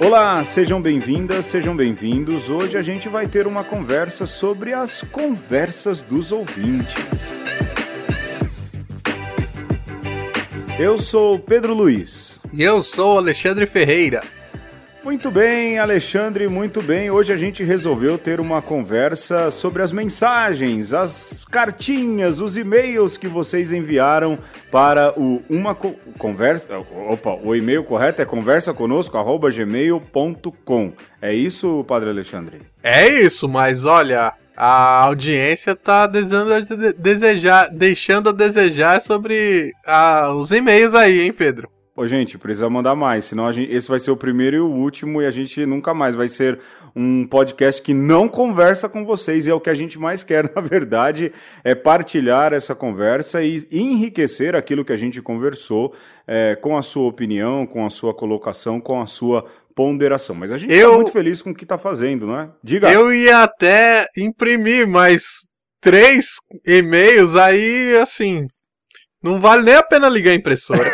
Olá, sejam bem-vindas, sejam bem-vindos. Hoje a gente vai ter uma conversa sobre as conversas dos ouvintes. Eu sou Pedro Luiz. E eu sou Alexandre Ferreira. Muito bem, Alexandre, muito bem. Hoje a gente resolveu ter uma conversa sobre as mensagens, as cartinhas, os e-mails que vocês enviaram para o uma co conversa. Opa, o e-mail correto é conversa gmail.com. É isso, Padre Alexandre? É isso, mas olha, a audiência está desejando a desejar, deixando a desejar sobre ah, os e-mails aí, hein, Pedro? Ô, gente, precisa mandar mais, senão gente, esse vai ser o primeiro e o último e a gente nunca mais vai ser um podcast que não conversa com vocês. E é o que a gente mais quer, na verdade, é partilhar essa conversa e enriquecer aquilo que a gente conversou é, com a sua opinião, com a sua colocação, com a sua ponderação. Mas a gente está muito feliz com o que está fazendo, não é? Diga. Eu ia até imprimir mais três e-mails aí, assim, não vale nem a pena ligar a impressora.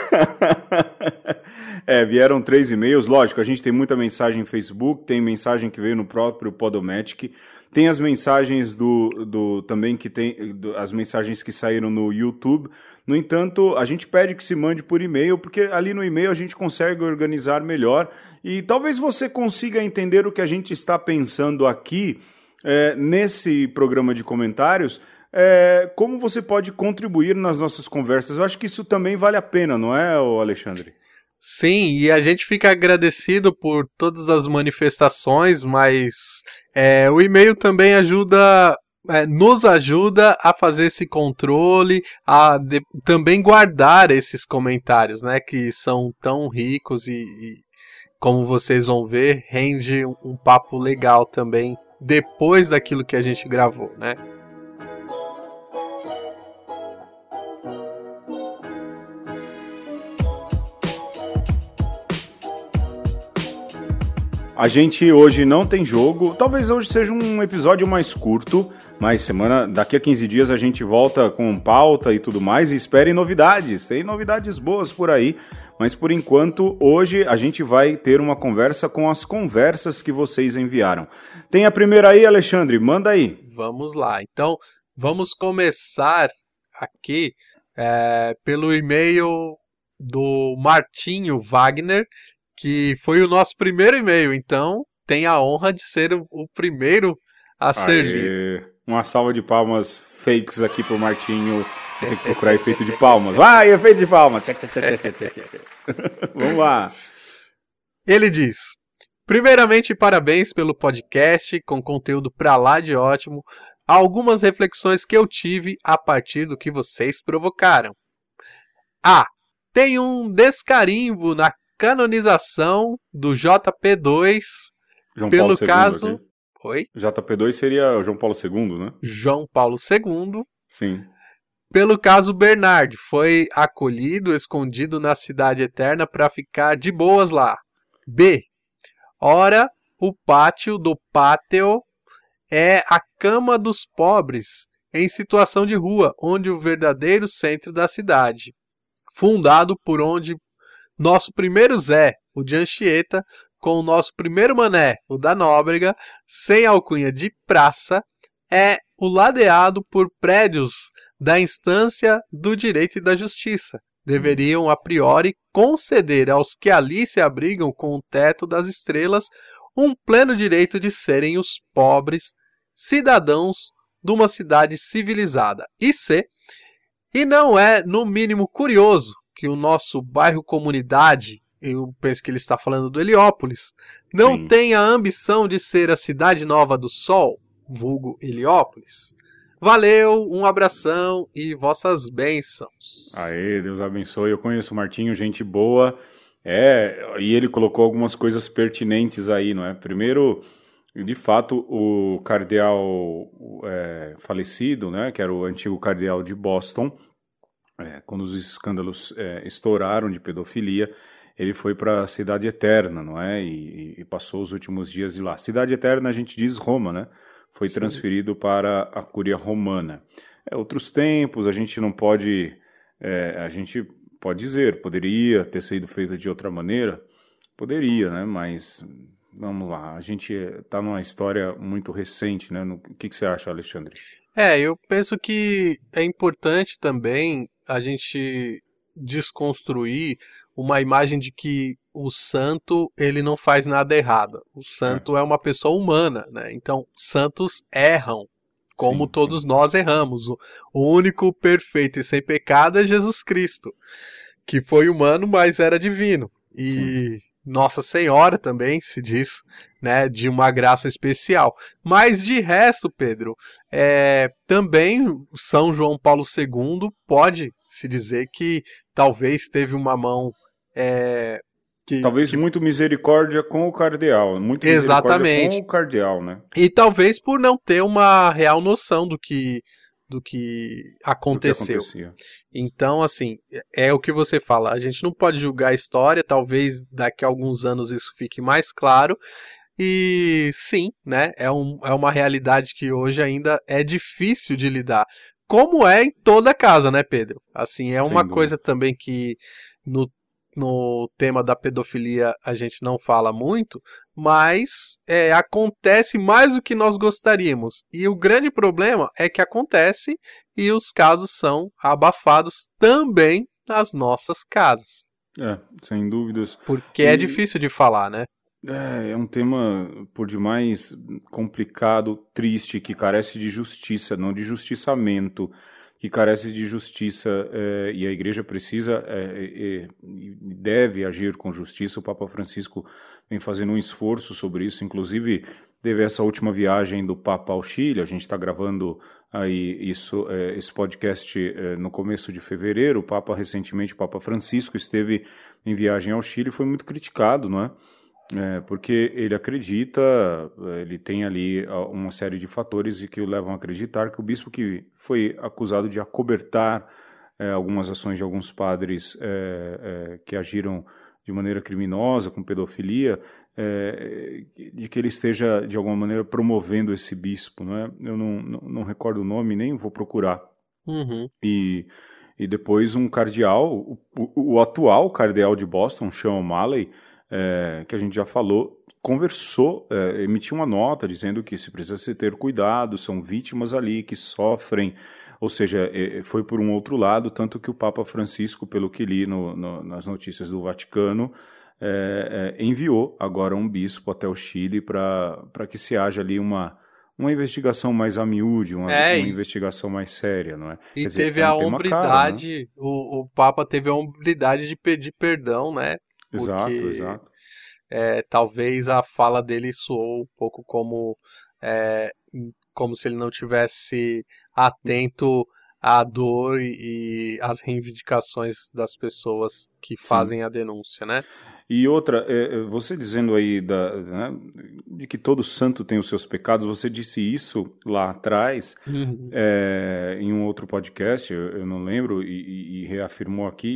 é, vieram três e-mails. Lógico, a gente tem muita mensagem no Facebook, tem mensagem que veio no próprio Podomatic, tem as mensagens do, do também que tem do, as mensagens que saíram no YouTube. No entanto, a gente pede que se mande por e-mail, porque ali no e-mail a gente consegue organizar melhor e talvez você consiga entender o que a gente está pensando aqui é, nesse programa de comentários é, como você pode contribuir nas nossas conversas. Eu acho que isso também vale a pena, não é, Alexandre? Sim, e a gente fica agradecido por todas as manifestações, mas é, o e-mail também ajuda, é, nos ajuda a fazer esse controle, a de, também guardar esses comentários, né, que são tão ricos e, e como vocês vão ver, rende um, um papo legal também depois daquilo que a gente gravou, né? A gente hoje não tem jogo. Talvez hoje seja um episódio mais curto, mas semana daqui a 15 dias a gente volta com pauta e tudo mais. E esperem novidades. Tem novidades boas por aí. Mas por enquanto, hoje a gente vai ter uma conversa com as conversas que vocês enviaram. Tem a primeira aí, Alexandre? Manda aí. Vamos lá. Então, vamos começar aqui é, pelo e-mail do Martinho Wagner que foi o nosso primeiro e-mail, então tem a honra de ser o, o primeiro a Aê. ser lido. Uma salva de palmas fakes aqui pro Martinho. Tem que procurar efeito de palmas. Vai, efeito de palmas. Vamos lá. Ele diz: Primeiramente, parabéns pelo podcast, com conteúdo pra lá de ótimo. Algumas reflexões que eu tive a partir do que vocês provocaram. A. Tem um descarimbo na canonização do JP2 João pelo Paulo caso. Aqui. Oi? JP2 seria João Paulo II, né? João Paulo II. Sim. Pelo caso Bernard, foi acolhido, escondido na cidade eterna para ficar de boas lá. B. Ora, o pátio do pátio é a cama dos pobres em situação de rua, onde o verdadeiro centro da cidade, fundado por onde nosso primeiro Zé, o de Anchieta, com o nosso primeiro Mané, o da Nóbrega, sem alcunha de praça, é o ladeado por prédios da instância do direito e da justiça. Deveriam, a priori, conceder aos que ali se abrigam com o teto das estrelas um pleno direito de serem os pobres cidadãos de uma cidade civilizada. E C. E não é, no mínimo, curioso que o nosso bairro comunidade, eu penso que ele está falando do Heliópolis, não Sim. tem a ambição de ser a cidade nova do Sol, vulgo Heliópolis. Valeu, um abração e vossas bênçãos. Aê, Deus abençoe. Eu conheço o Martinho, gente boa. É, e ele colocou algumas coisas pertinentes aí, não é? Primeiro, de fato, o cardeal é, falecido, né, que era o antigo cardeal de Boston, é, quando os escândalos é, estouraram de pedofilia, ele foi para a Cidade Eterna, não é? E, e, passou os últimos dias de lá. Cidade Eterna a gente diz Roma, né? Foi Sim. transferido para a Cúria Romana. É, outros tempos, a gente não pode, é, a gente pode dizer, poderia ter sido feito de outra maneira, Poderia, né? Mas vamos lá, a gente está numa história muito recente, né? O que, que você acha, Alexandre? É, eu penso que é importante também a gente desconstruir uma imagem de que o santo ele não faz nada errado. O santo é, é uma pessoa humana, né? Então santos erram, como sim, todos sim. nós erramos. O, único perfeito e sem pecado é Jesus Cristo, que foi humano, mas era divino. E sim. Nossa Senhora também se diz, né, de uma graça especial. Mas de resto, Pedro, é, também São João Paulo II pode se dizer que talvez teve uma mão é, que, talvez que... muito misericórdia com o cardeal, muito Exatamente. com o cardeal, né? E talvez por não ter uma real noção do que do que aconteceu. Do que então, assim, é o que você fala. A gente não pode julgar a história. Talvez daqui a alguns anos isso fique mais claro. E sim, né? É, um, é uma realidade que hoje ainda é difícil de lidar. Como é em toda casa, né, Pedro? Assim, é uma coisa também que no no tema da pedofilia a gente não fala muito, mas é, acontece mais do que nós gostaríamos. E o grande problema é que acontece e os casos são abafados também nas nossas casas. É, sem dúvidas. Porque é e... é difícil de falar, né? É, é um tema por demais complicado, triste, que carece de justiça, não de justiçamento que carece de justiça é, e a igreja precisa e é, deve agir com justiça. O Papa Francisco vem fazendo um esforço sobre isso, inclusive teve essa última viagem do Papa ao Chile. A gente está gravando aí isso, esse podcast no começo de fevereiro. O Papa recentemente, o Papa Francisco esteve em viagem ao Chile, foi muito criticado, não é? É, porque ele acredita, ele tem ali uma série de fatores que o levam a acreditar que o bispo que foi acusado de acobertar é, algumas ações de alguns padres é, é que agiram de maneira criminosa, com pedofilia, é, de que ele esteja de alguma maneira promovendo esse bispo, não é? Eu não, não, não recordo o nome, nem vou procurar. Uhum. E, e depois um cardeal, o, o, o atual cardeal de Boston, Sean O'Malley, é, que a gente já falou, conversou, é, emitiu uma nota dizendo que se precisa se ter cuidado, são vítimas ali que sofrem, ou seja, é, foi por um outro lado, tanto que o Papa Francisco, pelo que li no, no, nas notícias do Vaticano, é, é, enviou agora um bispo até o Chile para que se haja ali uma, uma investigação mais a miúde, uma, é, uma investigação mais séria, não é? E Quer teve dizer, é a hombridade, cara, né? o, o Papa teve a hombridade de pedir perdão, né? Exato, exato. É, talvez a fala dele soou um pouco como, é, como se ele não tivesse atento à dor e, e às reivindicações das pessoas que fazem Sim. a denúncia, né? E outra, é, você dizendo aí da, né, de que todo santo tem os seus pecados, você disse isso lá atrás, uhum. é, em um outro podcast, eu, eu não lembro, e, e, reafirmou aqui,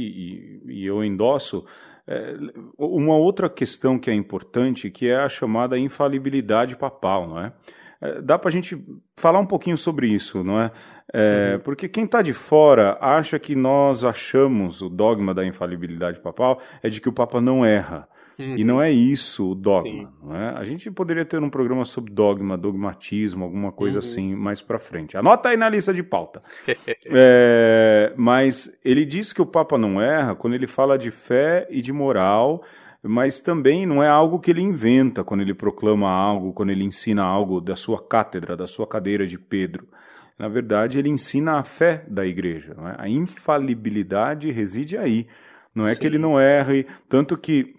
e, e eu endosso, é, uma outra questão que é importante, que é a chamada infalibilidade papal, não é? é dá para a gente falar um pouquinho sobre isso, não é? é porque quem está de fora acha que nós achamos o dogma da infalibilidade papal é de que o Papa não erra. Uhum. E não é isso o dogma. É? A gente poderia ter um programa sobre dogma, dogmatismo, alguma coisa uhum. assim mais para frente. Anota aí na lista de pauta. é, mas ele diz que o Papa não erra quando ele fala de fé e de moral, mas também não é algo que ele inventa quando ele proclama algo, quando ele ensina algo da sua cátedra, da sua cadeira de Pedro. Na verdade, ele ensina a fé da igreja. É? A infalibilidade reside aí. Não é Sim. que ele não erre, tanto que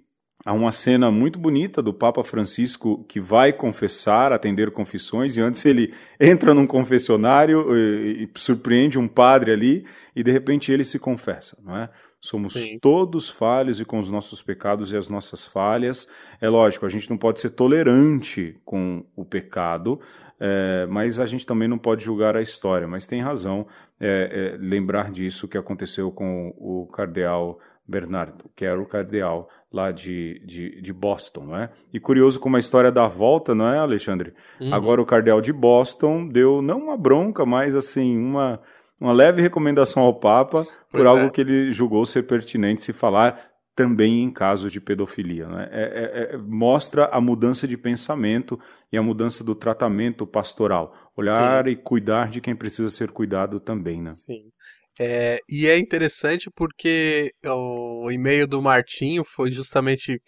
Há uma cena muito bonita do Papa Francisco que vai confessar, atender confissões, e antes ele entra num confessionário e, e surpreende um padre ali, e de repente ele se confessa, não é? Somos Sim. todos falhos e com os nossos pecados e as nossas falhas. É lógico, a gente não pode ser tolerante com o pecado, é, mas a gente também não pode julgar a história. Mas tem razão é, é, lembrar disso que aconteceu com o cardeal Bernardo, que era o cardeal lá de, de, de, Boston, não é? E curioso como a história dá volta, não é, Alexandre? Uhum. Agora o cardeal de Boston deu não uma bronca, mas assim, uma, uma leve recomendação ao Papa por pois algo é. que ele julgou ser pertinente se falar também em casos de pedofilia. Né? É, é, é, mostra a mudança de pensamento e a mudança do tratamento pastoral. Olhar Sim. e cuidar de quem precisa ser cuidado também. Né? Sim. É, e é interessante porque o e-mail do Martinho foi justamente.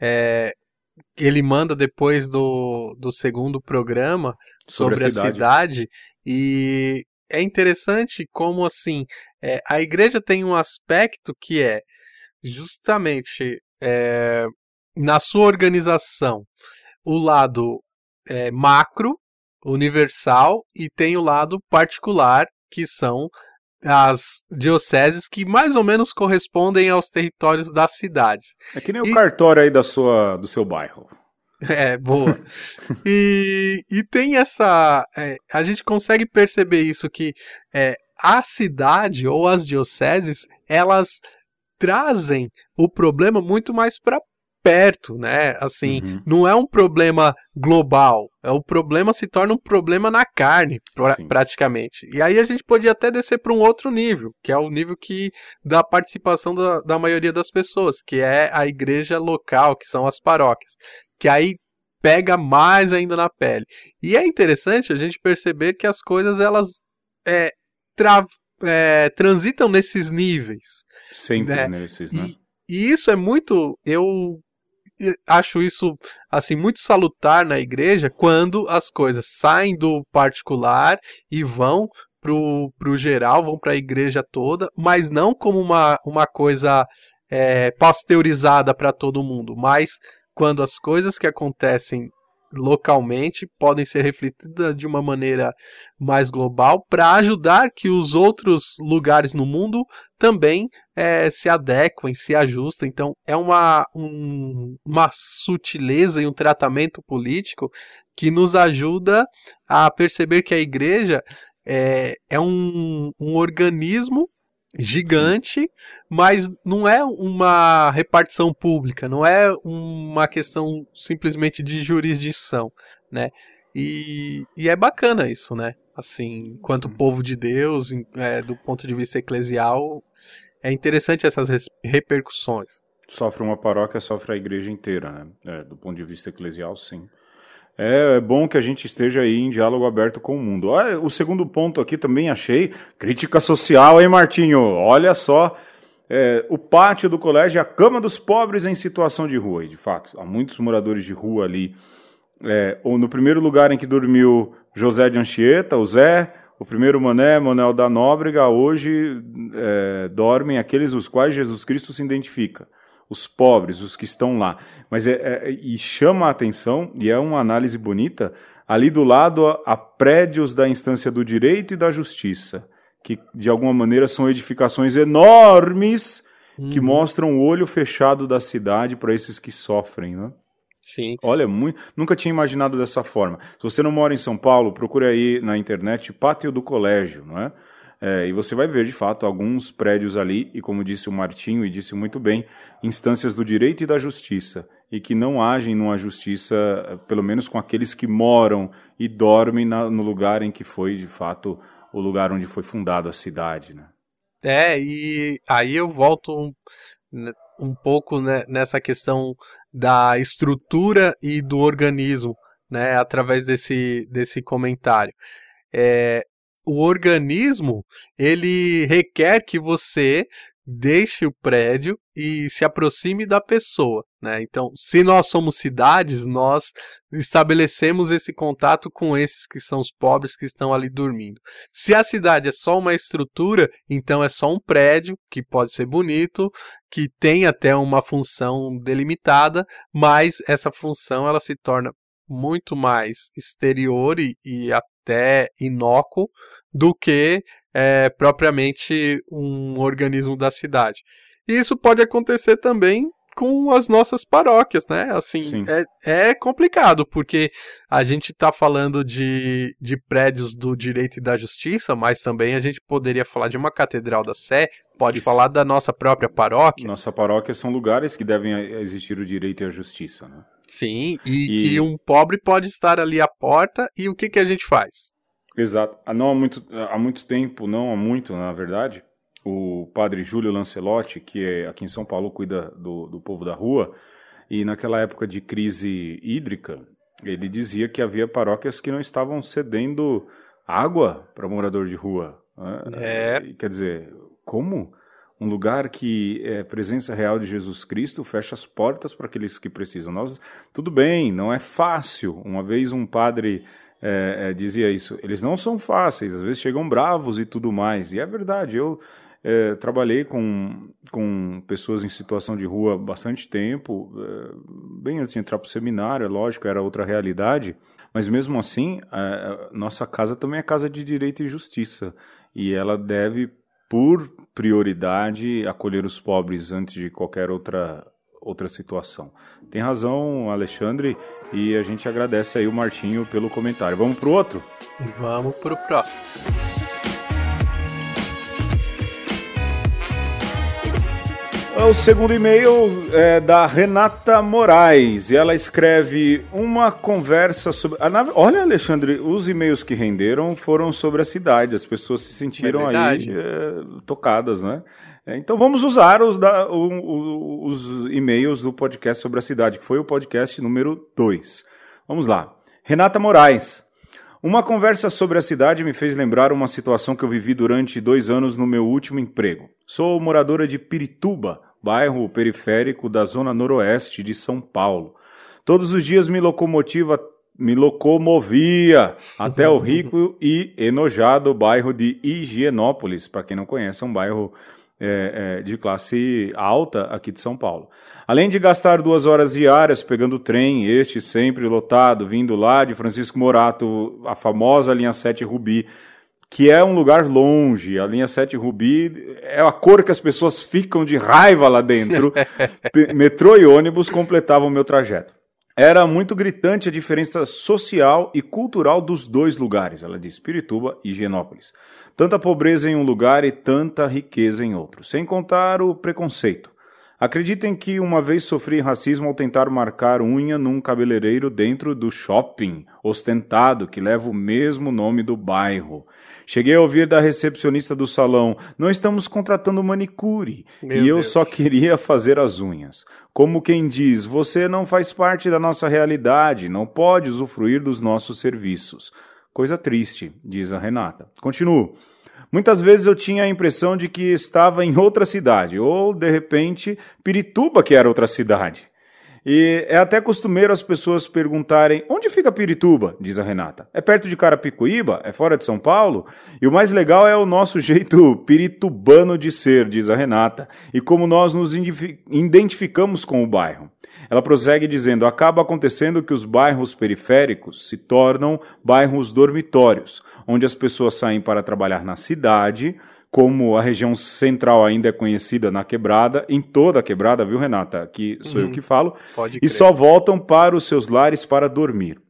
É, ele manda depois do, do segundo programa sobre, sobre a, cidade. a, cidade. e é interessante como assim é, a igreja tem um aspecto que é justamente é, na sua organização o lado é, macro, universal, e tem o lado particular, que são as dioceses que mais ou menos correspondem aos territórios das cidades. É que nem e... o cartório aí da sua, do seu bairro. É, boa. e, e tem essa. É, a gente consegue perceber isso que é, a cidade ou as dioceses, elas trazem o problema muito mais para perto, né? Assim, uhum. não é um problema global, é o problema se torna um problema na carne, pra, praticamente. E aí a gente podia até descer para um outro nível, que é o nível que da participação da, da maioria das pessoas, que é a igreja local, que são as paróquias, que aí pega mais ainda na pele. E é interessante a gente perceber que as coisas elas é, tra é, transitam nesses níveis. Sempre né? nesses, né? E, e, isso é muito. Eu acho isso assim muito salutar na igreja quando as coisas saem do particular e vão pro, pro geral, vão para a igreja toda, mas não como uma, uma coisa é, pasteurizada para todo mundo, mas quando as coisas que acontecem localmente podem ser refletidas de uma maneira mais global para ajudar que os outros lugares no mundo também é, se adequem, se ajustem. Então é uma, um, uma sutileza e um tratamento político que nos ajuda a perceber que a igreja é, é um, um organismo gigante, mas não é uma repartição pública, não é uma questão simplesmente de jurisdição, né? E, e é bacana isso, né? Assim, enquanto uhum. povo de Deus, é, do ponto de vista eclesial, é interessante essas repercussões. Sofre uma paróquia, sofre a igreja inteira, né? É, do ponto de vista eclesial, sim. É, é bom que a gente esteja aí em diálogo aberto com o mundo. Ah, o segundo ponto aqui também achei crítica social, hein, Martinho? Olha só. É, o pátio do colégio é a cama dos pobres em situação de rua. E, de fato, há muitos moradores de rua ali. É, ou no primeiro lugar em que dormiu José de Anchieta, o Zé, o primeiro Mané, Manuel da Nóbrega, hoje é, dormem aqueles os quais Jesus Cristo se identifica os pobres, os que estão lá. Mas é, é, e chama a atenção, e é uma análise bonita, ali do lado há prédios da instância do direito e da justiça, que de alguma maneira são edificações enormes uhum. que mostram o olho fechado da cidade para esses que sofrem, né? Sim. Olha, muito, nunca tinha imaginado dessa forma. Se você não mora em São Paulo, procure aí na internet Pátio do Colégio, não é? É, e você vai ver, de fato, alguns prédios ali, e como disse o Martinho, e disse muito bem, instâncias do direito e da justiça, e que não agem numa justiça, pelo menos com aqueles que moram e dormem na, no lugar em que foi, de fato, o lugar onde foi fundada a cidade. Né? É, e aí eu volto um, né, um pouco né, nessa questão da estrutura e do organismo, né, através desse, desse comentário. É, o organismo ele requer que você deixe o prédio e se aproxime da pessoa, né? Então, se nós somos cidades, nós estabelecemos esse contato com esses que são os pobres que estão ali dormindo. Se a cidade é só uma estrutura, então é só um prédio que pode ser bonito, que tem até uma função delimitada, mas essa função ela se torna muito mais exterior e, e até inócuo do que é, propriamente um organismo da cidade. E isso pode acontecer também com as nossas paróquias, né? Assim, é, é complicado, porque a gente está falando de, de prédios do direito e da justiça, mas também a gente poderia falar de uma catedral da Sé, pode falar da nossa própria paróquia. Nossa paróquia são lugares que devem existir o direito e a justiça, né? Sim, e, e... que um pobre pode estar ali à porta e o que, que a gente faz? Exato. Não há muito, há muito tempo, não há muito, na verdade, o padre Júlio Lancelotti, que é, aqui em São Paulo cuida do, do povo da rua, e naquela época de crise hídrica, ele dizia que havia paróquias que não estavam cedendo água para morador de rua. Né? É. Quer dizer, como um lugar que é presença real de Jesus Cristo fecha as portas para aqueles que precisam. Nós, tudo bem, não é fácil. Uma vez um padre é, é, dizia isso. Eles não são fáceis, às vezes chegam bravos e tudo mais. E é verdade, eu é, trabalhei com, com pessoas em situação de rua bastante tempo, é, bem antes de entrar para o seminário, é lógico, era outra realidade, mas mesmo assim, a, a nossa casa também é casa de direito e justiça, e ela deve, por prioridade, acolher os pobres antes de qualquer outra outra situação. Tem razão, Alexandre, e a gente agradece aí o Martinho pelo comentário. Vamos para o outro? Vamos para o próximo. O segundo e-mail é da Renata Moraes e ela escreve uma conversa sobre. Olha, Alexandre, os e-mails que renderam foram sobre a cidade. As pessoas se sentiram É aí é, tocadas, né? É, Então vamos usar os, da- o- o- os e-mails do podcast sobre a cidade, que foi o podcast número 2. Vamos lá. Renata Moraes. Uma conversa sobre a cidade me fez lembrar uma situação que eu vivi durante dois anos no meu último emprego. Sou moradora de Pirituba, bairro periférico da zona noroeste de São Paulo. Todos os dias me locomotiva me locomovia até o rico e enojado bairro de Higienópolis. Para quem não conhece, é um bairro é, é, de classe alta aqui de São Paulo. Além de gastar duas horas diárias pegando trem, este sempre lotado, vindo lá de Francisco Morato, a famosa linha 7 Rubi, que é um lugar longe. A linha 7 Rubi é a cor que as pessoas ficam de raiva lá dentro. Metrô e ônibus completavam o meu trajeto. Era muito gritante a diferença social e cultural dos dois lugares, ela diz, Pirituba e Higienópolis. Tanta pobreza em um lugar e tanta riqueza em outro, sem contar o preconceito. Acreditem que uma vez sofri racismo ao tentar marcar unha num cabeleireiro dentro do shopping ostentado que leva o mesmo nome do bairro. Cheguei a ouvir da recepcionista do salão: não estamos contratando manicure. Meu e eu Deus. só queria fazer as unhas. Como quem diz, você não faz parte da nossa realidade, não pode usufruir dos nossos serviços. Coisa triste, diz a Renata. Continuo. Muitas vezes eu tinha a impressão de que estava em outra cidade, ou, de repente, Pirituba, que era outra cidade. E é até costumeiro as pessoas perguntarem: onde fica Pirituba? Diz a Renata. É perto de Carapicuíba? É fora de São Paulo? E o mais legal é o nosso jeito piritubano de ser, diz a Renata, e como nós nos identificamos com o bairro. Ela prossegue dizendo: acaba acontecendo que os bairros periféricos se tornam bairros dormitórios, onde as pessoas saem para trabalhar na cidade, como a região central ainda é conhecida na quebrada, em toda a quebrada, viu, Renata? Aqui sou eu que falo. Pode E crer. só voltam para os seus lares para dormir.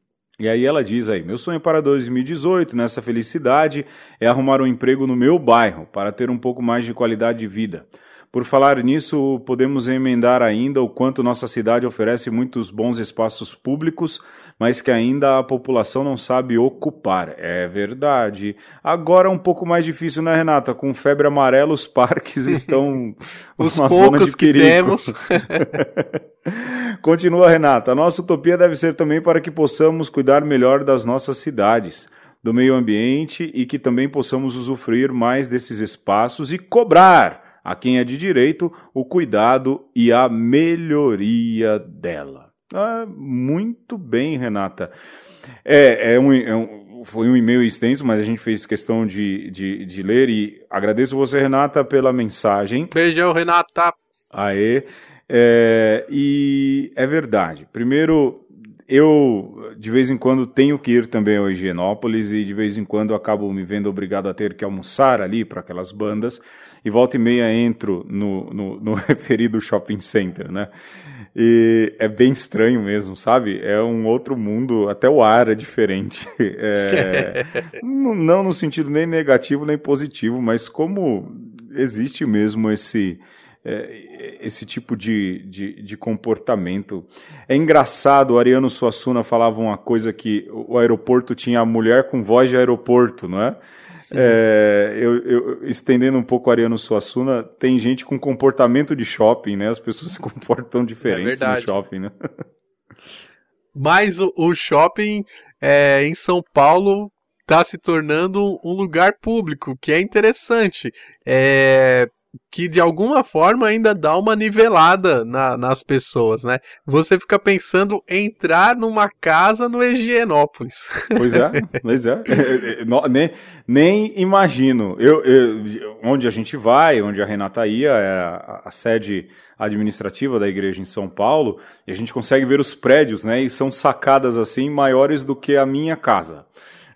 E aí ela diz aí, meu sonho para 2018, nessa felicidade, é arrumar um emprego no meu bairro, para ter um pouco mais de qualidade de vida. Por falar nisso, podemos emendar ainda o quanto nossa cidade oferece muitos bons espaços públicos, mas que ainda a população não sabe ocupar. É verdade. Agora um pouco mais difícil, né, Renata? Com febre amarela, os parques estão Os poucos de que temos. Continua, Renata. A nossa utopia deve ser também para que possamos cuidar melhor das nossas cidades, do meio ambiente e que também possamos usufruir mais desses espaços e cobrar a quem é de direito o cuidado e a melhoria dela. Ah, muito bem, Renata. É, é um, é um- foi um e-mail extenso, mas a gente fez questão de, de, de ler e agradeço você, Renata, pela mensagem. Beijão, Renata. Aê. É, e é verdade. Primeiro, eu de vez em quando tenho que ir também ao Higienópolis e de vez em quando acabo me vendo obrigado a ter que almoçar ali para aquelas bandas e volta e meia entro no, no, no referido shopping center, né? E é bem estranho mesmo, sabe? É um outro mundo, até o ar é diferente. É, não no sentido nem negativo nem positivo, mas como existe mesmo esse é, esse tipo de, de, de comportamento. É engraçado, o Ariano Suassuna falava uma coisa que o aeroporto tinha a mulher com voz de aeroporto, não é? É, eu, eu, estendendo um pouco o Ariano Suassuna, tem gente com comportamento de shopping, né? As pessoas se comportam diferentes é no shopping, né? Mas o, o shopping é, em São Paulo está se tornando um lugar público, que é interessante. É, que de alguma forma ainda dá uma nivelada na, nas pessoas, né? Você fica pensando em entrar numa casa no Higienópolis. Pois é, pois é. é, é nem, nem imagino. Eu, eu, onde a gente vai, onde a Renata ia, é a, a, sede administrativa da igreja em São Paulo, e a gente consegue ver os prédios, né? E são sacadas assim maiores do que a minha casa.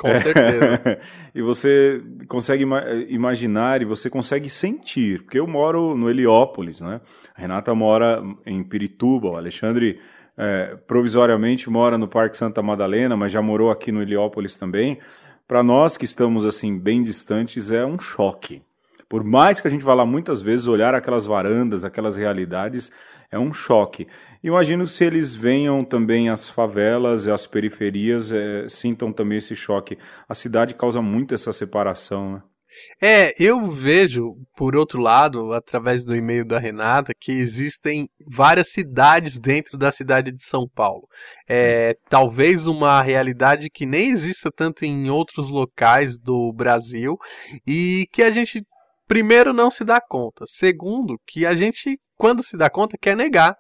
Com certeza. e você consegue imaginar e você consegue sentir, porque eu moro no Heliópolis, né? A Renata mora em Pirituba, o Alexandre é, provisoriamente mora no Parque Santa Madalena, mas já morou aqui no Heliópolis também. Para nós que estamos assim bem distantes é um choque. Por mais que a gente vá lá muitas vezes olhar aquelas varandas, aquelas realidades, é um choque. Imagino se eles venham também às favelas e às periferias, é, sintam também esse choque. A cidade causa muito essa separação, né? É, eu vejo, por outro lado, através do e-mail da Renata, que existem várias cidades dentro da cidade de São Paulo. É, talvez uma realidade que nem exista tanto em outros locais do Brasil e que a gente, primeiro, não se dá conta. Segundo, que a gente, quando se dá conta, quer negar.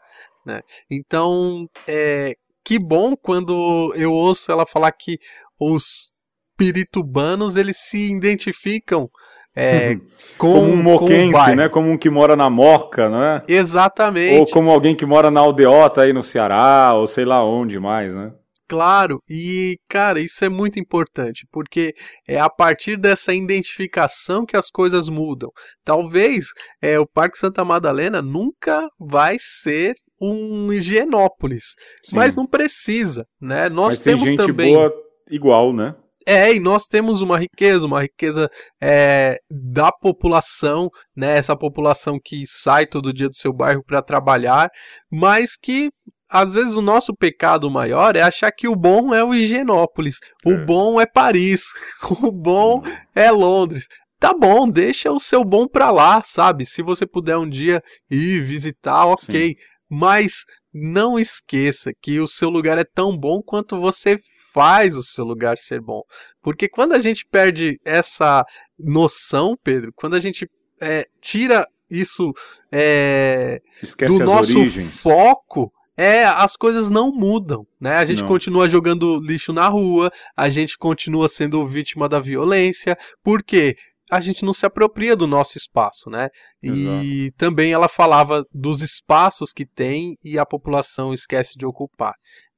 Né? Então, é, que bom quando eu ouço ela falar que os piritubanos eles se identificam é, com, como um moquense, né? Como um que mora na Moca, né? Exatamente. Ou como alguém que mora na Aldeota aí no Ceará, ou sei lá onde mais, né? Claro, e cara, isso é muito importante, porque é a partir dessa identificação que as coisas mudam. Talvez é, o Parque Santa Madalena nunca vai ser um Higienópolis, Sim. mas não precisa, né? Nós mas temos tem gente também boa igual, né? É, e nós temos uma riqueza, uma riqueza é, da população, né? Essa população que sai todo dia do seu bairro para trabalhar, mas que às vezes o nosso pecado maior é achar que o bom é o Higienópolis, o é. bom é Paris, o bom é Londres. Tá bom, deixa o seu bom pra lá, sabe? Se você puder um dia ir visitar, ok. Sim. Mas não esqueça que o seu lugar é tão bom quanto você faz o seu lugar ser bom. Porque quando a gente perde essa noção, Pedro, quando a gente é, tira isso é, do nosso origens. foco, é, as coisas não mudam, né? A gente não. continua jogando lixo na rua, a gente continua sendo vítima da violência, por quê? A gente não se apropria do nosso espaço, né? E Exato. também ela falava dos espaços que tem e a população esquece de ocupar.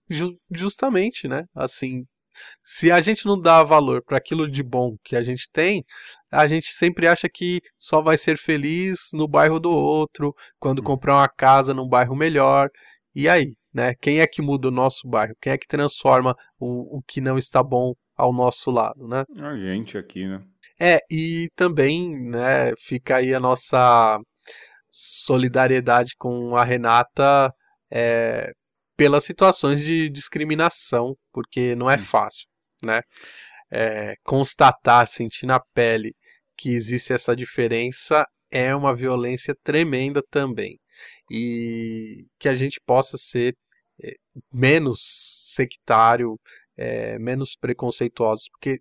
Ju justamente, né? Assim, se a gente não dá valor para aquilo de bom que a gente tem, a gente sempre acha que só vai ser feliz no bairro do outro, quando hum. comprar uma casa num bairro melhor. E aí, né? Quem é que muda o nosso bairro? Quem é que transforma o, o que não está bom ao nosso lado, né? A gente aqui, né? É, e também, né, fica aí a nossa solidariedade com a Renata é, pelas situações de discriminação, porque não é fácil, né? É, constatar, sentir na pele que existe essa diferença é uma violência tremenda também e que a gente possa ser é, menos sectário, é, menos preconceituosos, porque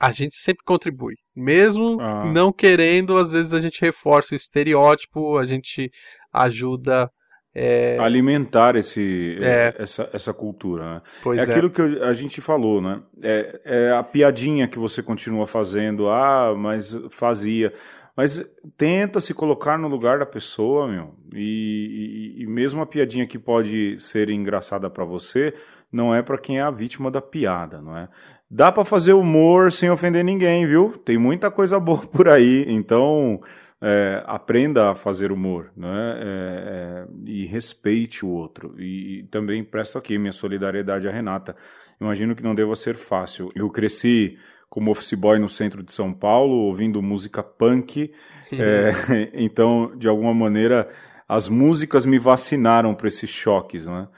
a gente sempre contribui. Mesmo ah. não querendo, às vezes a gente reforça o estereótipo, a gente ajuda. É... Alimentar esse, é. essa, essa cultura. Né? Pois é aquilo que a gente falou, né? É, é a piadinha que você continua fazendo. Ah, mas fazia. Mas tenta se colocar no lugar da pessoa, meu. E, e, e mesmo a piadinha que pode ser engraçada para você, não é para quem é a vítima da piada, não é? Dá para fazer humor sem ofender ninguém, viu? Tem muita coisa boa por aí, então é, aprenda a fazer humor, né? É, é, e respeite o outro. E, e também presto aqui minha solidariedade à Renata. Imagino que não deva ser fácil. Eu cresci como office boy no centro de São Paulo, ouvindo música punk. é, então, de alguma maneira, as músicas me vacinaram para esses choques, né?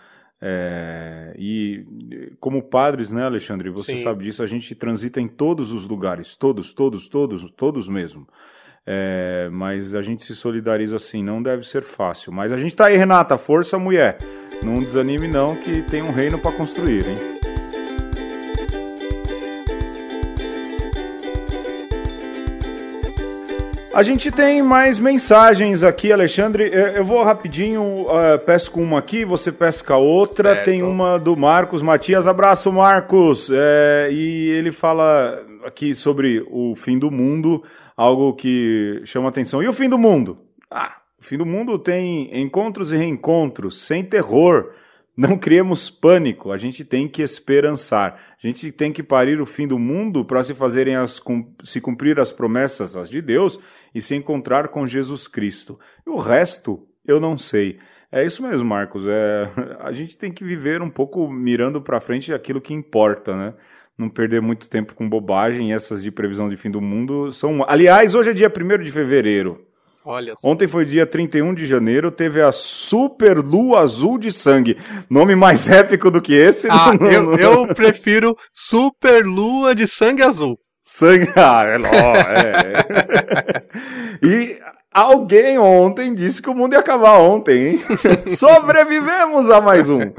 É, e como padres, né, Alexandre? Você Sim. sabe disso, a gente transita em todos os lugares, todos, todos, todos, todos mesmo. É, mas a gente se solidariza assim, não deve ser fácil. Mas a gente tá aí, Renata, força mulher. Não desanime não, que tem um reino para construir, hein? A gente tem mais mensagens aqui, Alexandre. Eu vou rapidinho, uh, pesco uma aqui, você pesca outra. Certo. Tem uma do Marcos Matias. Abraço, Marcos. É, e ele fala aqui sobre o fim do mundo, algo que chama atenção. E o fim do mundo? Ah, o fim do mundo tem encontros e reencontros, sem terror. Não criemos pânico, a gente tem que esperançar. A gente tem que parir o fim do mundo para se fazerem as se cumprir as promessas as de Deus e se encontrar com Jesus Cristo. E o resto eu não sei. É isso mesmo, Marcos. É, a gente tem que viver um pouco mirando para frente aquilo que importa, né? Não perder muito tempo com bobagem. Essas de previsão de fim do mundo são. Aliás, hoje é dia 1 de fevereiro. Olha só. Ontem foi dia 31 de janeiro, teve a Super Lua Azul de Sangue. Nome mais épico do que esse? Ah, não- eu, não- eu prefiro Super Lua de Sangue Azul. Sangue. Ah, é, ó, é. E alguém ontem disse que o mundo ia acabar ontem, hein? Sobrevivemos a mais um.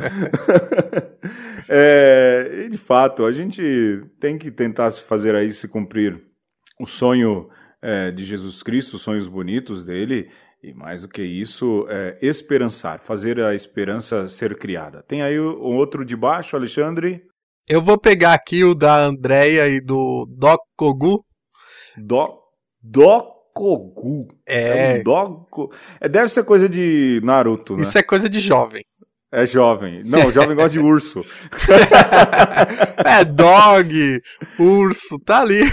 É, e de fato, a gente tem que tentar se fazer aí se cumprir o sonho é, de Jesus Cristo, os sonhos bonitos dele. E mais do que isso, é, esperançar, fazer a esperança ser criada. Tem aí o, o outro de baixo, Alexandre? Eu vou pegar aqui o da Andrea e do Doc Kogu. Do, Dokogu. É, um Doco... é, deve ser coisa de Naruto, né? isso é coisa de jovem. É jovem. Não, jovem gosta de urso. É dog, urso, tá ali.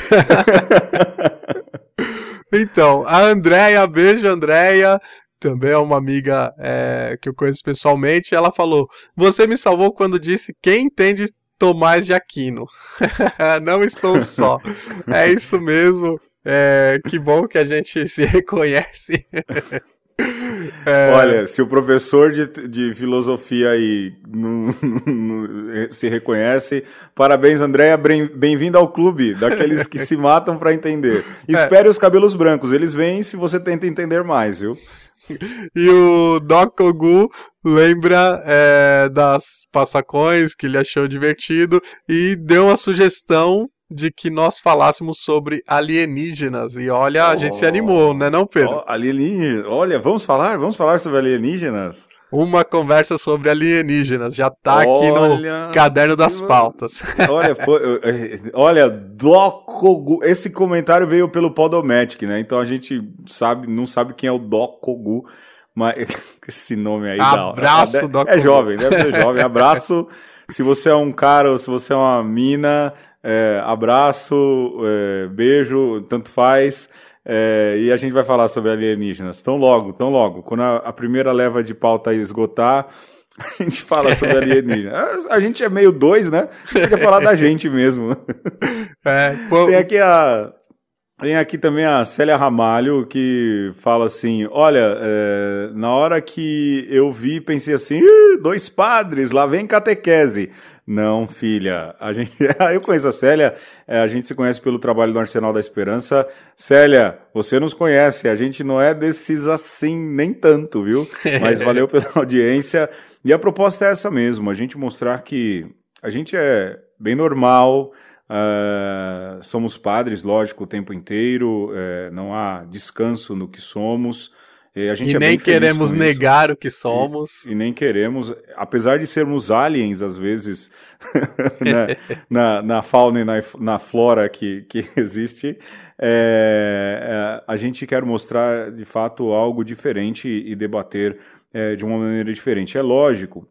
Então, a Andrea, beijo Andrea, também é uma amiga é, que eu conheço pessoalmente, ela falou: Você me salvou quando disse quem entende Tomás de Aquino. Não estou só. É isso mesmo. É, que bom que a gente se reconhece. É, Olha, se o professor de, de filosofia aí não- não- se reconhece, parabéns, Andréia. bem- Bem-vindo ao clube daqueles que se matam para entender. É. Espere os cabelos brancos, eles vêm se você tenta entender mais, viu? E o Doc Kogu lembra é, das passacões que ele achou divertido e deu uma sugestão de que nós falássemos sobre alienígenas. E olha, a gente se animou, né, não, Pedro? Ó, alienígenas. Olha, vamos falar? Vamos falar sobre alienígenas? Uma conversa sobre alienígenas. Já tá aqui Olha, no caderno das pautas. Olha, foi- eh, olha, Dokogu. Esse comentário veio pelo Podomatic, né? Então a gente sabe, não sabe quem é o Dokogu, mas esse nome aí dá- Abraço, é, Dokogu. É jovem, deve ser jovem. Abraço. Se você é um cara ou se você é uma mina, é, abraço, é, beijo, tanto faz. É, e a gente vai falar sobre alienígenas. Tão logo, tão logo. Quando a, a primeira leva de pauta esgotar, a gente fala sobre alienígenas. A, a gente é meio dois, né? Podia falar da gente mesmo. É, pô, Tem aqui a. Tem aqui também a Célia Ramalho que fala assim: Olha, é, na hora que eu vi, pensei assim: "Ih, dois padres, lá vem catequese. Não, filha, a gente, eu conheço a Célia, é, a gente se conhece pelo trabalho do Arsenal da Esperança. Célia, você nos conhece, a gente não é desses assim, nem tanto, viu? Mas valeu pela audiência. E a proposta é essa mesmo: a gente mostrar que a gente é bem normal. ah, somos padres, lógico, o tempo inteiro, eh, não há descanso no que somos. E, a gente e é nem queremos negar o que somos. E nem queremos, apesar de sermos aliens às vezes né, na, na fauna e na, na flora que, que existe, é, é, a gente quer mostrar de fato algo diferente e debater é, de uma maneira diferente. É lógico,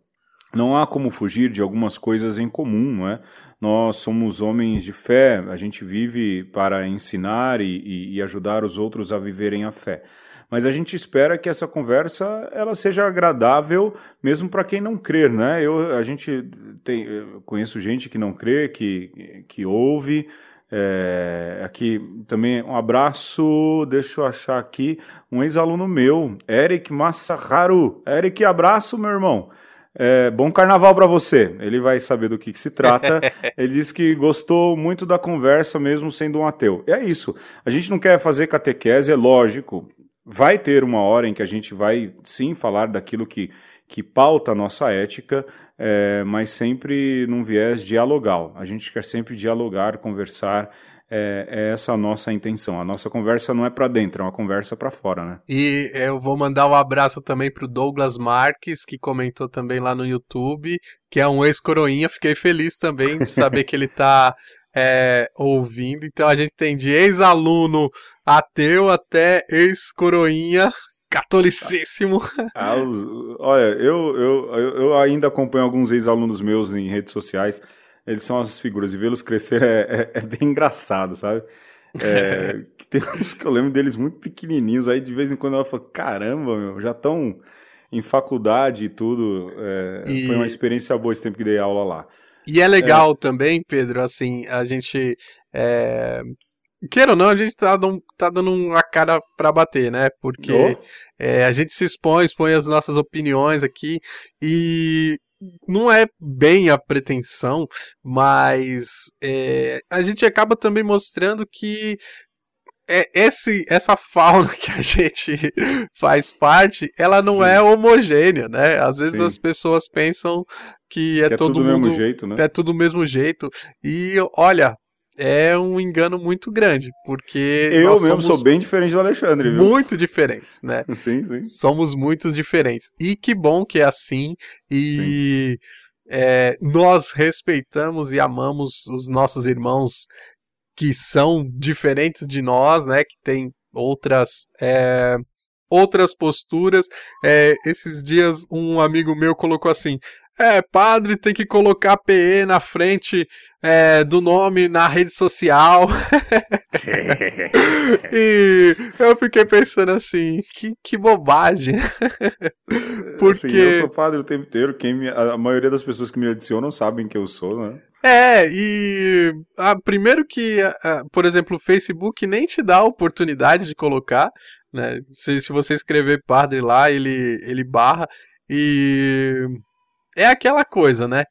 não há como fugir de algumas coisas em comum, não é? Nós somos homens de fé, a gente vive para ensinar e, e, ajudar os outros a viverem a fé mas a gente espera que essa conversa ela seja agradável mesmo para quem não crer, né? Eu a gente tem conheço gente que não crê, que que ouve. É, aqui também um abraço, deixa eu achar aqui, um ex-aluno meu, Eric Massaharu. Eric, abraço, meu irmão. É, bom carnaval para você. Ele vai saber do que, que se trata. Ele disse que gostou muito da conversa, mesmo sendo um ateu. E é isso. A gente não quer fazer catequese, é lógico. Vai ter uma hora em que a gente vai sim falar daquilo que, que pauta a nossa ética, é, mas sempre num viés dialogal. A gente quer sempre dialogar, conversar é, é essa a nossa intenção. A nossa conversa não é para dentro, é uma conversa para fora, né? E eu vou mandar um abraço também pro Douglas Marques, que comentou também lá no YouTube, que é um ex-coroinha. Fiquei feliz também de saber que ele tá é, ouvindo. Então a gente tem de ex-aluno ateu até ex-coroinha catolicíssimo. Ah, olha, eu, eu, eu ainda acompanho alguns ex-alunos meus em redes sociais eles são as figuras, e vê-los crescer é, é, é, bem engraçado, sabe? É, tem uns que eu lembro deles muito pequenininhos, aí de vez em quando ela fala, caramba, meu, já estão em faculdade e tudo. É, e... Foi uma experiência boa esse tempo que dei aula lá. E é legal é. também, Pedro, assim, a gente. É... Queira ou não, a gente tá, dando, tá dando uma cara para bater, né? Porque oh. é, a gente se expõe, expõe as nossas opiniões aqui e não é bem a pretensão, mas é, a gente acaba também mostrando que é, esse, essa fauna que a gente faz parte, ela não Sim. é homogênea, né? Às vezes Sim. as pessoas pensam que é, que é todo tudo mundo, mesmo jeito, né? É tudo do mesmo jeito. E olha, é um engano muito grande, porque. Eu mesmo sou bem diferente do Alexandre, viu? Muito diferentes, né? sim, sim. Somos muito diferentes. E que bom que é assim. E é, nós respeitamos e amamos os nossos irmãos que são diferentes de nós, né? Que tem outras. É, outras posturas. É, esses dias um amigo meu colocou assim: é, padre tem que colocar PE na frente é, do nome na rede social. e eu fiquei pensando assim, que, que bobagem. Porque... Assim, eu sou padre o tempo inteiro, quem me, a maioria das pessoas que me adicionam sabem que eu sou, né? É, e a, primeiro que, a, por exemplo, o Facebook nem te dá a oportunidade de colocar, né? Se, se você escrever padre lá, ele, ele barra. E é aquela coisa, né?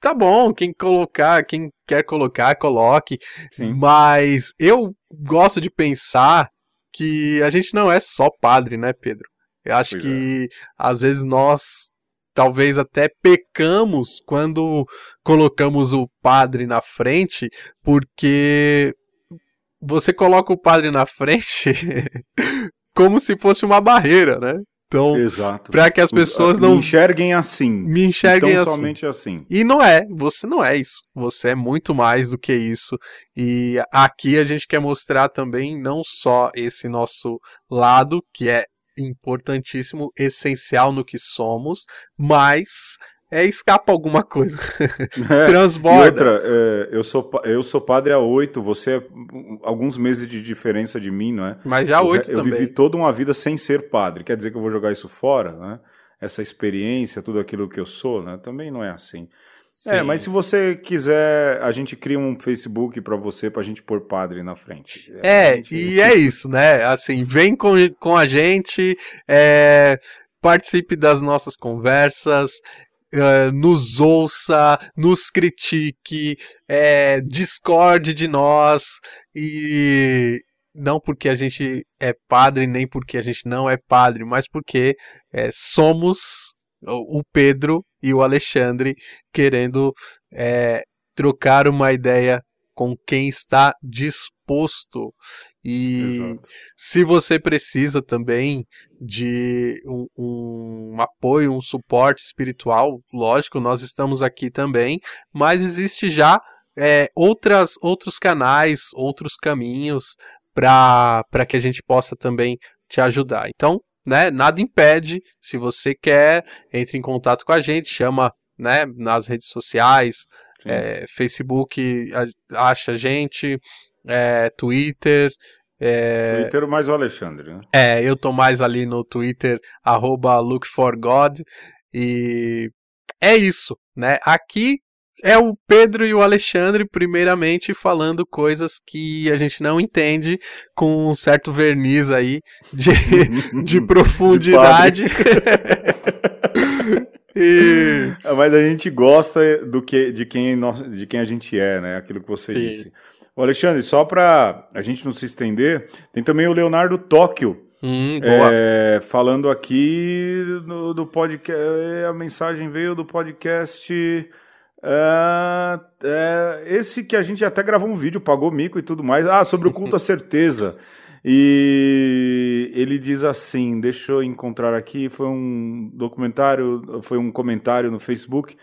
Tá bom, quem colocar, quem quer colocar, coloque. Sim. Mas eu gosto de pensar que a gente não é só padre, né, Pedro? Eu acho pois que é. às vezes nós talvez até pecamos quando colocamos o padre na frente, porque você coloca o padre na frente como se fosse uma barreira, né? Então, para que as pessoas não me enxerguem assim. Me enxerguem então, assim. somente assim. E não é, você não é isso. Você é muito mais do que isso. E aqui a gente quer mostrar também não só esse nosso lado, que é importantíssimo, essencial no que somos, mas é escapa alguma coisa. É, Transborda. E outra, é, eu, sou, eu sou padre há oito, você é alguns meses de diferença de mim, não é? Mas já oito também. Eu vivi toda uma vida sem ser padre. Quer dizer que eu vou jogar isso fora, né? Essa experiência, tudo aquilo que eu sou, né? Também não é assim. É, Sim. É, mas se você quiser, a gente cria um Facebook para você, pra gente pôr padre na frente. É, gente... e é isso, né? Assim, vem com, com a gente, é, participe das nossas conversas, Uh, nos ouça, nos critique, é, discorde de nós e não porque a gente é padre, nem porque a gente não é padre, mas porque é, somos o Pedro e o Alexandre querendo é, trocar uma ideia com quem está disposto. E Exato. se você precisa também de um, um, apoio, um suporte espiritual, lógico, nós estamos aqui também, mas existe já é, outras, outros canais, outros caminhos para que a gente possa também te ajudar. Então, né, nada impede, se você quer, entre em contato com a gente, chama né, nas redes sociais, é, Facebook acha a gente, é, Twitter. É... Twitter mais o Alexandre, né? É, eu tô mais ali no Twitter, arroba lookforgod. E é isso, né? Aqui é o Pedro e o Alexandre, primeiramente, falando coisas que a gente não entende, com um certo verniz aí de, de profundidade. e Mas a gente gosta do que, de, quem nós, de quem a gente é, né? Aquilo que você Sim. disse. Ô Alexandre, só para a gente não se estender, tem também o Leonardo Tóquio. Hum, é, falando aqui do, do podcast, a mensagem veio do podcast é, é, esse que a gente até gravou um vídeo, pagou mico e tudo mais. Ah, sobre o culto à certeza. E ele diz assim: deixa eu encontrar aqui. Foi um documentário, foi um comentário no Facebook.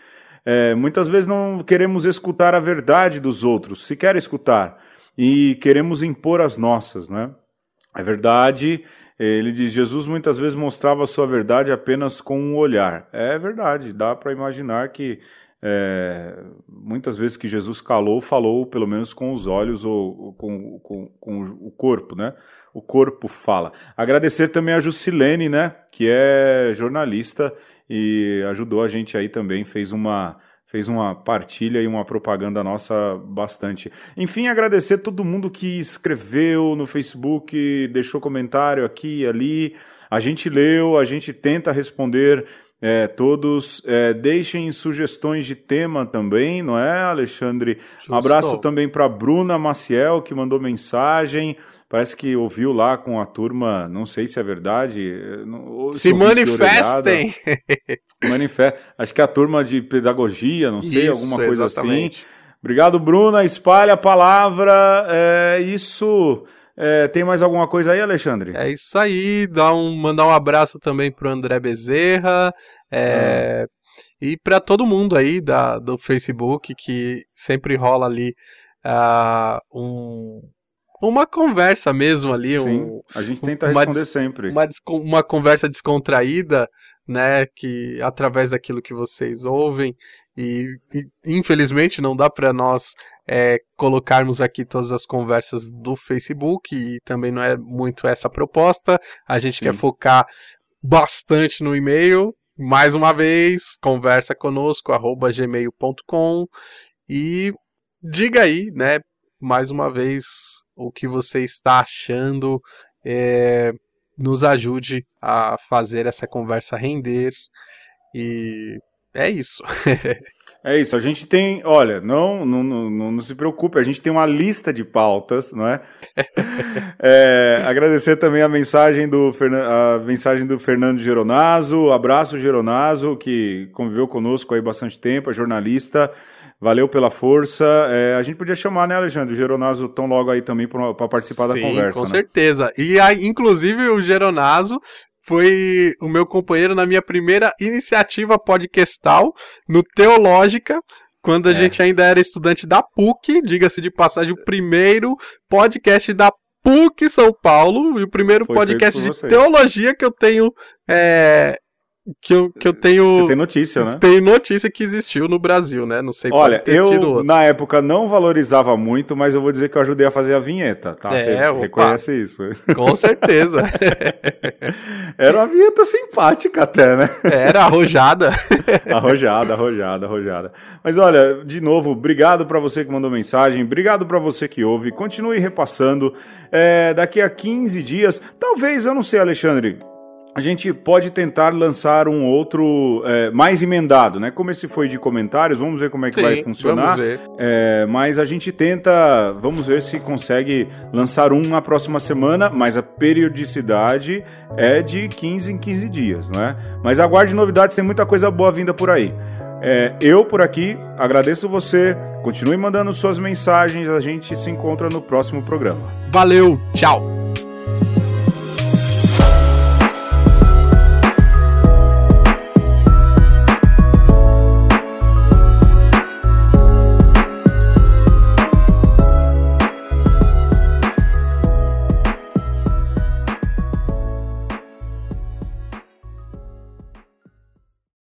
É, muitas vezes não queremos escutar a verdade dos outros, se quer escutar, e queremos impor as nossas, né? É verdade, ele diz: Jesus muitas vezes mostrava a sua verdade apenas com um olhar. É verdade, dá para imaginar que é, muitas vezes que Jesus calou, falou pelo menos com os olhos ou, com, com, com, o corpo, né? O corpo fala. Agradecer também a Jusilene, né? Que é jornalista e ajudou a gente aí também, fez uma fez uma partilha e uma propaganda nossa bastante. Enfim, agradecer todo mundo que escreveu no Facebook, deixou comentário aqui e ali. A gente leu, a gente tenta responder é, todos é, deixem sugestões de tema também, não é, Alexandre? Justo. Um abraço também para Bruna Maciel, que mandou mensagem. Parece que ouviu lá com a turma, não sei se é verdade. Se, se manifestem! Manifest... Acho que é a turma de pedagogia, não sei, isso, alguma coisa assim. exatamente. assim. Obrigado, Bruna. Espalha a palavra. É, isso. É, tem mais alguma coisa aí, Alexandre? É isso aí. Dá um, mandar um abraço também pro André Bezerra. É, ah. E para todo mundo aí da, do Facebook que sempre rola ali uh, um, uma conversa mesmo ali. Sim, um, a gente tenta responder sempre. Uma, uma conversa descontraída, né? Que através daquilo que vocês ouvem. E, e infelizmente não dá para nós é, colocarmos aqui todas as conversas do Facebook e também não é muito essa proposta. A gente Sim. quer focar bastante no e-mail. Mais uma vez, conversa conosco, arroba gmail.com e diga aí, né, mais uma vez, o que você está achando. É, nos ajude a fazer essa conversa render. E é isso. É isso, a gente tem, olha, não, não, não, não, se preocupe, a gente tem uma lista de pautas, não é? é agradecer também a mensagem do, a mensagem do Fernando Geronazo, abraço Geronazo, que conviveu conosco aí bastante tempo, é jornalista, valeu pela força. É, a gente podia chamar, né, Alexandre, o Geronazo tão logo aí também para participar Sim, da conversa. Com né? certeza. E aí, inclusive o Geronazo foi o meu companheiro na minha primeira iniciativa podcastal no Teológica, quando a é. gente ainda era estudante da PUC, diga-se de passagem, o primeiro podcast da PUC São Paulo e o primeiro foi podcast de teologia que eu tenho é, que eu, que eu tenho. Você tem notícia, né? Tem notícia que existiu no Brasil, né? Não sei Olha, eu na época não valorizava muito, mas eu vou dizer que eu ajudei a fazer a vinheta, tá? É, Você opa, reconhece isso. Com certeza. Era uma vinheta simpática até, né? Era arrojada. arrojada, arrojada, arrojada. Mas olha, de novo, obrigado para você que mandou mensagem, obrigado para você que ouve. Continue repassando. É, daqui a 15 dias, talvez, eu não sei, Alexandre a gente pode tentar lançar um outro é, mais emendado, né? Como esse foi de comentários, vamos ver como é que Sim, vai funcionar. Vamos ver. É, mas a gente tenta, vamos ver se consegue lançar um na próxima semana, mas a periodicidade é de 15 em 15 dias, não é? Mas aguarde novidades, tem muita coisa boa vinda por aí. É, eu por aqui agradeço você, continue mandando suas mensagens, a gente se encontra no próximo programa. Valeu, tchau!